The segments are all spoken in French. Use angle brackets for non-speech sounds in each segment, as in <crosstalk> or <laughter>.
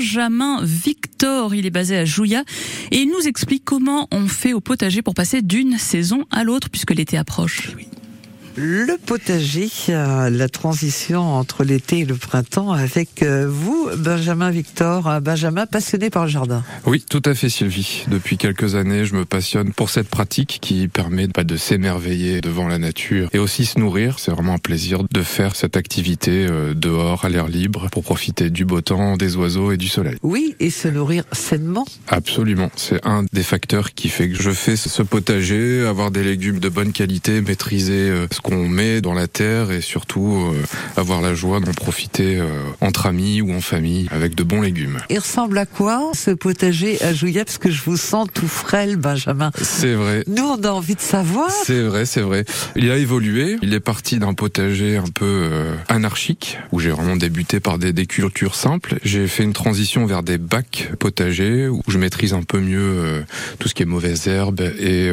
Benjamin Victor. Il est basé à Jouya et il nous explique comment on fait au potager pour passer d'une saison à l'autre puisque l'été approche. Le potager, euh, la transition entre l'été et le printemps avec euh, vous, Benjamin Victor, un Benjamin passionné par le jardin. Oui, tout à fait Sylvie. Depuis quelques années, je me passionne pour cette pratique qui permet bah, de s'émerveiller devant la nature et aussi se nourrir. C'est vraiment un plaisir de faire cette activité euh, dehors, à l'air libre, pour profiter du beau temps, des oiseaux et du soleil. Oui, et se nourrir sainement. Absolument. C'est un des facteurs qui fait que je fais ce potager, avoir des légumes de bonne qualité, maîtriser ce qu'on met dans la terre et surtout euh, avoir la joie d'en profiter euh, entre amis ou en famille avec de bons légumes. Il ressemble à quoi ce potager à Jouillet Parce que je vous sens tout frêle, Benjamin. C'est vrai. Nous, on a envie de savoir. C'est vrai, c'est vrai. Il a évolué. Il est parti d'un potager un peu euh, anarchique où j'ai vraiment débuté par des, des cultures simples. J'ai fait une transition vers des bacs potagers où je maîtrise un peu mieux tout ce qui est mauvaises herbes et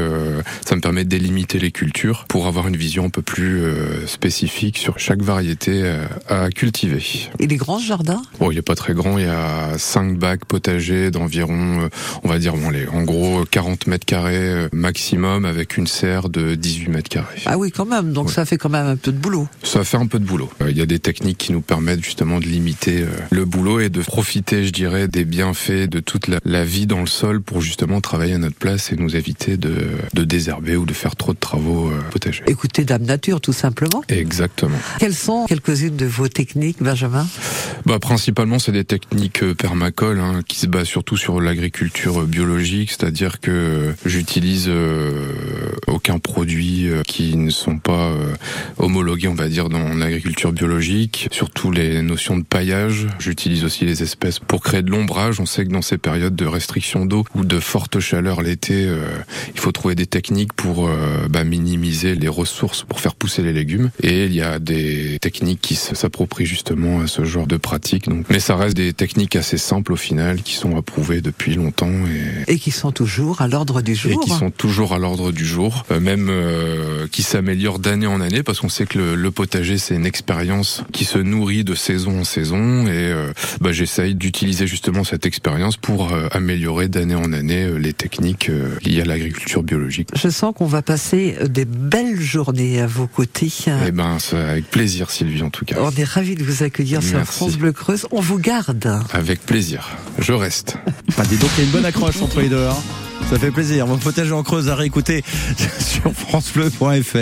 ça me permet de délimiter les cultures pour avoir une vision un peu plus euh, spécifique sur chaque variété euh, à cultiver. Il est grand ce jardin Bon, il est pas très grand, il y a 5 bacs potagers d'environ, euh, on va dire, bon, les, en gros 40 mètres carrés maximum avec une serre de 18 mètres carrés. Ah oui, quand même, donc ça fait quand même un peu de boulot. Ça fait un peu de boulot. Il y a des techniques qui nous permettent justement de limiter le boulot et de profiter, je dirais, des bienfaits de toute la, la vie dans le sol pour justement travailler à notre place et nous éviter de, de désherber ou de faire trop de travaux potagers. Écoutez, dame nature, tout simplement. Exactement. Quelles sont quelques-unes de vos techniques, Benjamin? Bah, Principalement, c'est des techniques euh, permacoles hein, qui se basent surtout sur l'agriculture biologique, c'est-à-dire que j'utilise euh, aucun produit euh, qui ne sont pas euh, homologués, on va dire, dans l'agriculture biologique. Surtout les notions de paillage. J'utilise aussi les espèces pour créer de l'ombrage. On sait que dans ces périodes de restriction d'eau ou de forte chaleur l'été, il faut trouver des techniques pour bah, minimiser les ressources pour faire pousser les légumes. Et il y a des techniques qui s'approprient justement à ce genre de pratique. Donc, mais ça reste des techniques assez simples au final, qui sont approuvées depuis longtemps et, et qui sont toujours à l'ordre du jour. Et qui sont toujours à l'ordre du jour, euh, même euh, qui s'améliorent d'année en année, parce qu'on sait que le, le potager c'est une expérience qui se nourrit de saison en saison. Et euh, bah, j'essaye d'utiliser justement cette expérience pour euh, améliorer d'année en année euh, les techniques liées à l'agriculture biologique. Je sens qu'on va passer des belles journées à vos côté. Eh ben, avec plaisir, Sylvie, en tout cas. On est ravis de vous accueillir Merci. sur France Bleu Creuse. On vous garde. Avec plaisir. Je reste. Bah, dis donc, il y a une bonne accroche entre les deux. Hein. Ça fait plaisir. Mon potager en Creuse à réécouter <laughs> sur FranceBleu.fr.